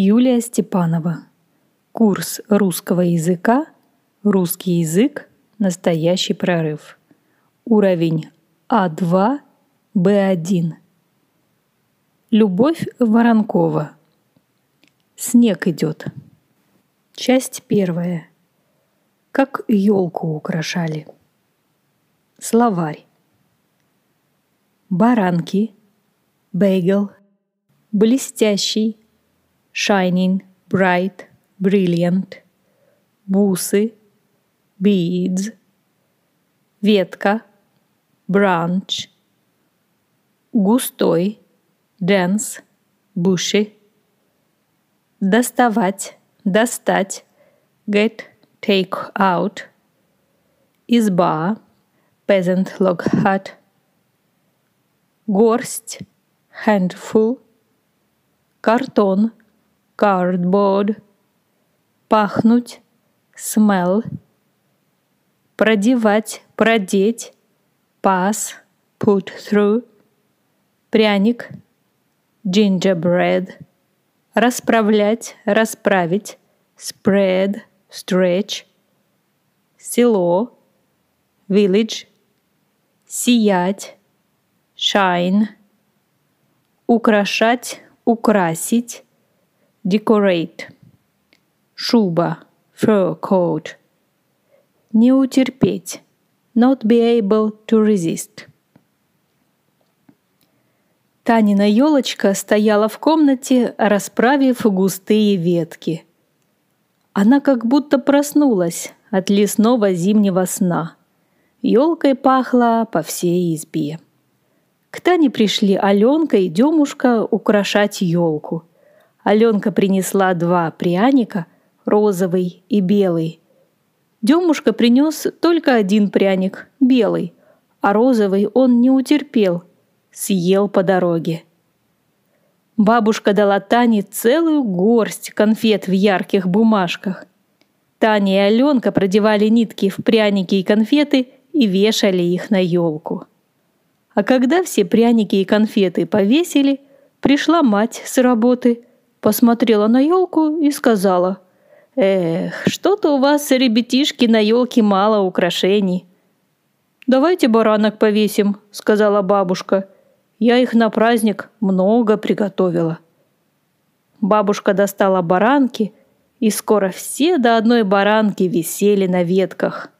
Юлия Степанова. Курс русского языка. Русский язык. Настоящий прорыв. Уровень А2, Б1. Любовь Воронкова. Снег идет. Часть первая. Как елку украшали. Словарь. Баранки. Бейгл. Блестящий shining, bright, brilliant, бусы, beads, ветка, branch, густой, dense, bushy, доставать, достать, get, take out, изба, peasant log hut, горсть, handful, картон, cardboard, пахнуть, smell, продевать, продеть, pass, put through, пряник, gingerbread, расправлять, расправить, spread, stretch, село, village, сиять, shine, украшать, украсить, decorate. Шуба, fur coat. Не утерпеть. Not be able to resist. Танина елочка стояла в комнате, расправив густые ветки. Она как будто проснулась от лесного зимнего сна. Елкой пахла по всей избе. К Тане пришли Аленка и Демушка украшать елку. Аленка принесла два пряника, розовый и белый. Демушка принес только один пряник, белый, а розовый он не утерпел, съел по дороге. Бабушка дала Тане целую горсть конфет в ярких бумажках. Таня и Аленка продевали нитки в пряники и конфеты и вешали их на елку. А когда все пряники и конфеты повесили, пришла мать с работы – посмотрела на елку и сказала, «Эх, что-то у вас, ребятишки, на елке мало украшений». «Давайте баранок повесим», — сказала бабушка. «Я их на праздник много приготовила». Бабушка достала баранки, и скоро все до одной баранки висели на ветках.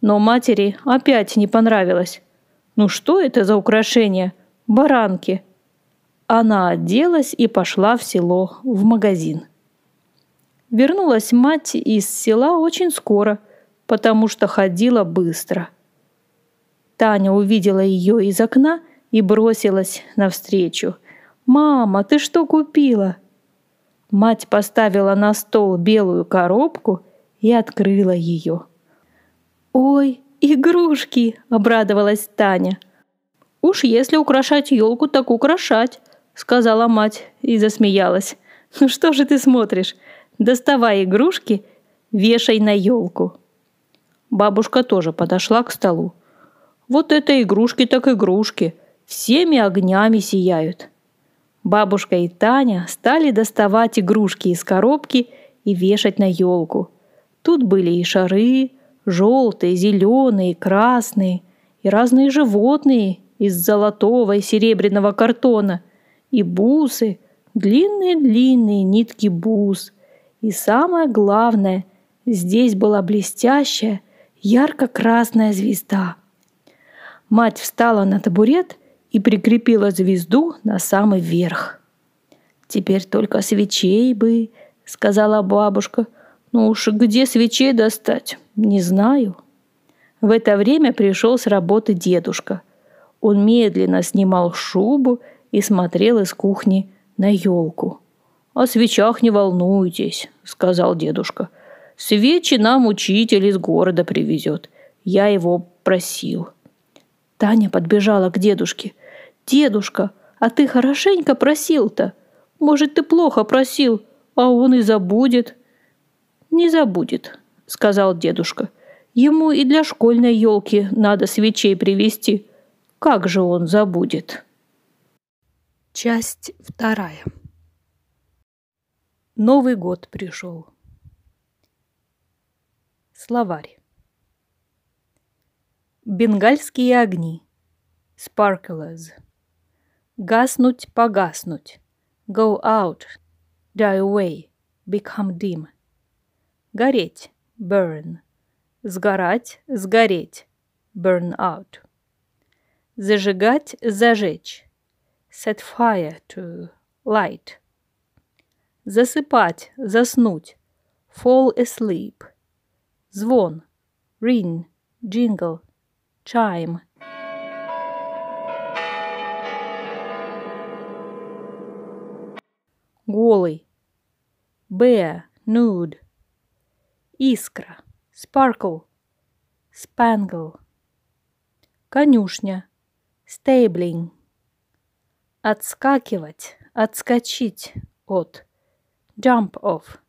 Но матери опять не понравилось. «Ну что это за украшение? Баранки!» Она оделась и пошла в село, в магазин. Вернулась мать из села очень скоро, потому что ходила быстро. Таня увидела ее из окна и бросилась навстречу. «Мама, ты что купила?» Мать поставила на стол белую коробку и открыла ее. «Ой, игрушки!» – обрадовалась Таня. «Уж если украшать елку, так украшать!» Сказала мать и засмеялась. «Ну что же ты смотришь? Доставай игрушки, вешай на елку». Бабушка тоже подошла к столу. «Вот это игрушки так игрушки, всеми огнями сияют». Бабушка и Таня стали доставать игрушки из коробки и вешать на елку. Тут были и шары, желтые, зеленые, красные, и разные животные из золотого и серебряного картона – и бусы, длинные-длинные нитки бус. И самое главное, здесь была блестящая, ярко-красная звезда. Мать встала на табурет и прикрепила звезду на самый верх. «Теперь только свечей бы», — сказала бабушка. «Ну уж где свечей достать? Не знаю». В это время пришел с работы дедушка. Он медленно снимал шубу и смотрел из кухни на елку. «О свечах не волнуйтесь», — сказал дедушка. «Свечи нам учитель из города привезет. Я его просил». Таня подбежала к дедушке. «Дедушка, а ты хорошенько просил-то? Может, ты плохо просил, а он и забудет?» «Не забудет», — сказал дедушка. «Ему и для школьной елки надо свечей привезти. Как же он забудет?» Часть вторая. Новый год пришел. Словарь. Бенгальские огни. Sparklers. Гаснуть, погаснуть. Go out. Die away. Become dim. Гореть. Burn. Сгорать, сгореть. Burn out. Зажигать, зажечь. Set fire to. Light. Засыпать, заснуть. Fall asleep. Звон. Ring. Jingle. Chime. Голый. Bare. Nude. Искра. Sparkle. Spangle. Конюшня. Stabling. Отскакивать, отскочить от. Jump off.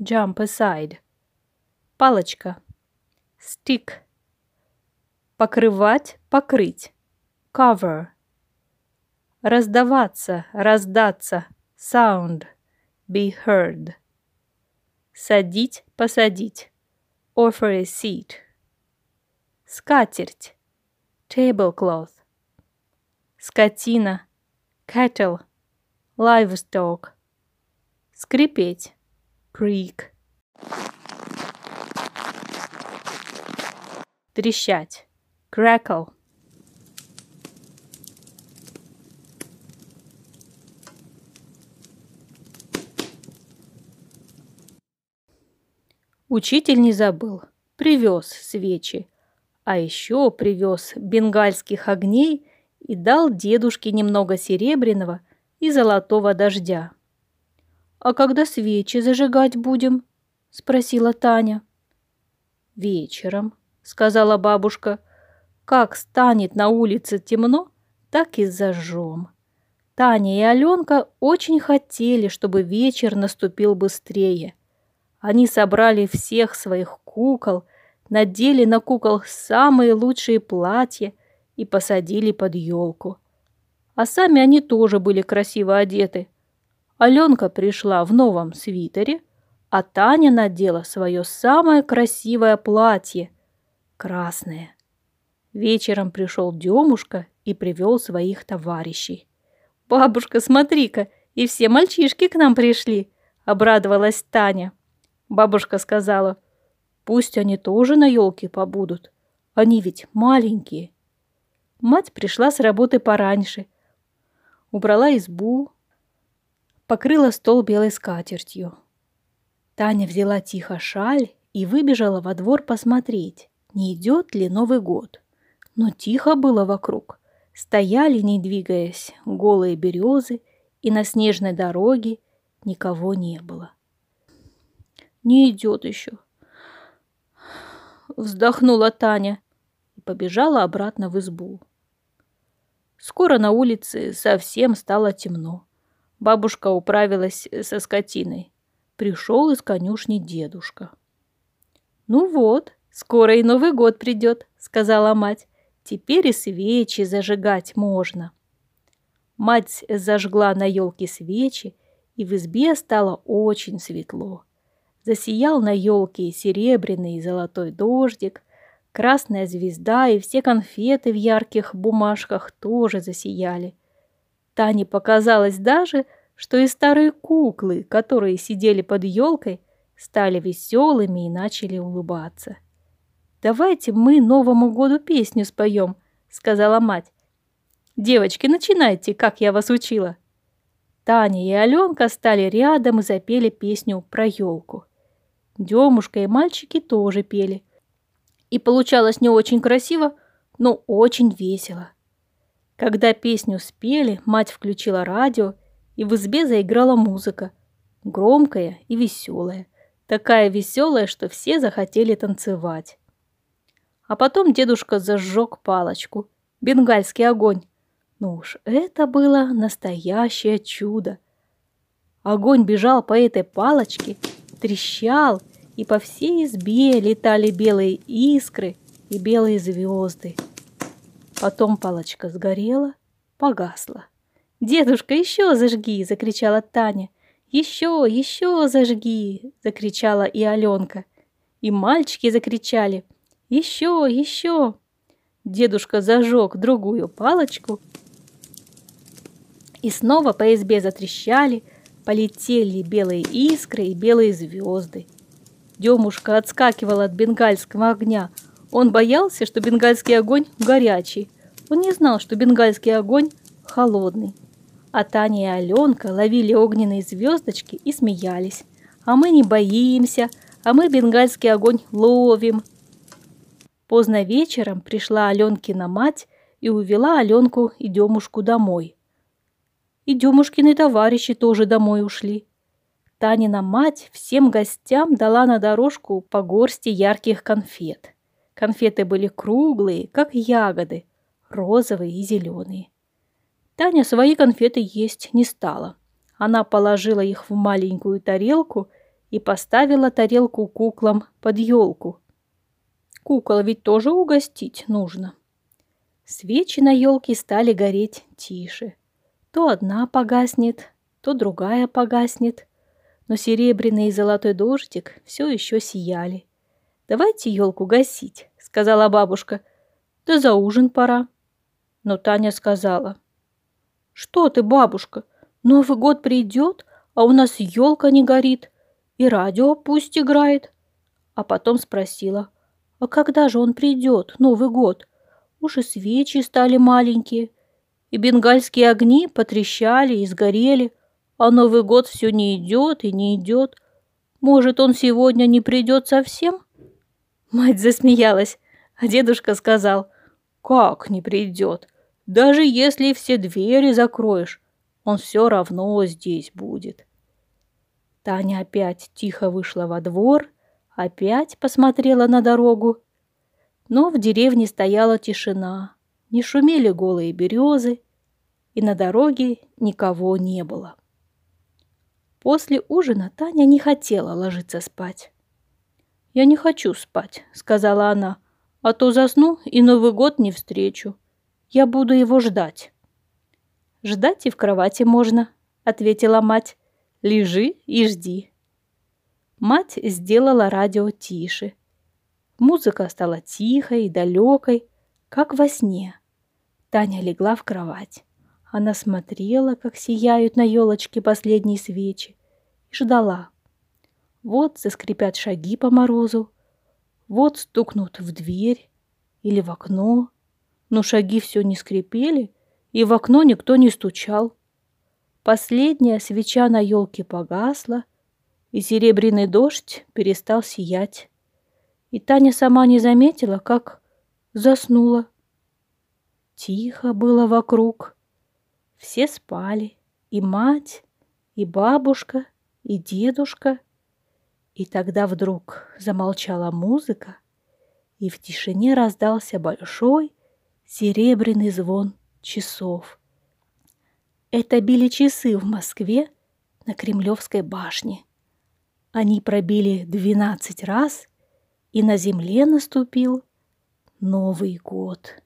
Jump aside. Палочка. Stick. Покрывать, покрыть. Cover. Раздаваться, раздаться. Sound. Be heard. Садить, посадить. Offer a seat. Скатерть. Tablecloth. Скотина. Cattle. Livestock. Скрипеть. Creak. Трещать. Crackle. Учитель не забыл. Привез свечи. А еще привез бенгальских огней и дал дедушке немного серебряного и золотого дождя. «А когда свечи зажигать будем?» – спросила Таня. «Вечером», – сказала бабушка. «Как станет на улице темно, так и зажжем». Таня и Аленка очень хотели, чтобы вечер наступил быстрее. Они собрали всех своих кукол, надели на кукол самые лучшие платья и посадили под елку. А сами они тоже были красиво одеты – Аленка пришла в новом свитере, а Таня надела свое самое красивое платье – красное. Вечером пришел Демушка и привел своих товарищей. «Бабушка, смотри-ка, и все мальчишки к нам пришли!» – обрадовалась Таня. Бабушка сказала, «Пусть они тоже на елке побудут, они ведь маленькие». Мать пришла с работы пораньше, убрала избу, покрыла стол белой скатертью. Таня взяла тихо шаль и выбежала во двор посмотреть, не идет ли Новый год. Но тихо было вокруг. Стояли, не двигаясь, голые березы, и на снежной дороге никого не было. «Не идет еще», — вздохнула Таня и побежала обратно в избу. Скоро на улице совсем стало темно. Бабушка управилась со скотиной. Пришел из конюшни дедушка. «Ну вот, скоро и Новый год придет», — сказала мать. «Теперь и свечи зажигать можно». Мать зажгла на елке свечи, и в избе стало очень светло. Засиял на елке серебряный и золотой дождик, красная звезда и все конфеты в ярких бумажках тоже засияли. Тане показалось даже, что и старые куклы, которые сидели под елкой, стали веселыми и начали улыбаться. «Давайте мы Новому году песню споем», — сказала мать. «Девочки, начинайте, как я вас учила». Таня и Аленка стали рядом и запели песню про елку. Демушка и мальчики тоже пели. И получалось не очень красиво, но очень весело. Когда песню спели, мать включила радио, и в избе заиграла музыка. Громкая и веселая. Такая веселая, что все захотели танцевать. А потом дедушка зажег палочку. Бенгальский огонь. Ну уж это было настоящее чудо. Огонь бежал по этой палочке, трещал, и по всей избе летали белые искры и белые звезды. Потом палочка сгорела, погасла. «Дедушка, еще зажги!» – закричала Таня. «Еще, еще зажги!» – закричала и Аленка. И мальчики закричали «Еще, еще!» Дедушка зажег другую палочку, и снова по избе затрещали, полетели белые искры и белые звезды. Демушка отскакивал от бенгальского огня. Он боялся, что бенгальский огонь горячий. Он не знал, что бенгальский огонь холодный. А Таня и Аленка ловили огненные звездочки и смеялись. А мы не боимся, а мы бенгальский огонь ловим. Поздно вечером пришла Аленкина мать и увела Аленку и Демушку домой. И Демушкины товарищи тоже домой ушли. Танина мать всем гостям дала на дорожку по горсти ярких конфет. Конфеты были круглые, как ягоды, розовые и зеленые. Таня свои конфеты есть не стала. Она положила их в маленькую тарелку и поставила тарелку куклам под елку. Кукол ведь тоже угостить нужно. Свечи на елке стали гореть тише. То одна погаснет, то другая погаснет – но серебряный и золотой дождик все еще сияли. «Давайте елку гасить», — сказала бабушка. «Да за ужин пора». Но Таня сказала. «Что ты, бабушка, Новый год придет, а у нас елка не горит, и радио пусть играет». А потом спросила, «А когда же он придет, Новый год? Уж и свечи стали маленькие, и бенгальские огни потрещали и сгорели, а Новый год все не идет и не идет. Может, он сегодня не придет совсем?» Мать засмеялась, а дедушка сказал, «Как не придет? Даже если все двери закроешь, он все равно здесь будет». Таня опять тихо вышла во двор, опять посмотрела на дорогу. Но в деревне стояла тишина, не шумели голые березы, и на дороге никого не было. После ужина Таня не хотела ложиться спать. «Я не хочу спать», — сказала она, — «а то засну и Новый год не встречу. Я буду его ждать». «Ждать и в кровати можно», — ответила мать. «Лежи и жди». Мать сделала радио тише. Музыка стала тихой и далекой, как во сне. Таня легла в кровать. Она смотрела, как сияют на елочке последние свечи, и ждала. Вот заскрипят шаги по морозу, вот стукнут в дверь или в окно, но шаги все не скрипели, и в окно никто не стучал. Последняя свеча на елке погасла, и серебряный дождь перестал сиять. И Таня сама не заметила, как заснула. Тихо было вокруг, все спали, и мать, и бабушка, и дедушка. И тогда вдруг замолчала музыка, и в тишине раздался большой серебряный звон часов. Это били часы в Москве на Кремлевской башне. Они пробили двенадцать раз, и на земле наступил Новый год.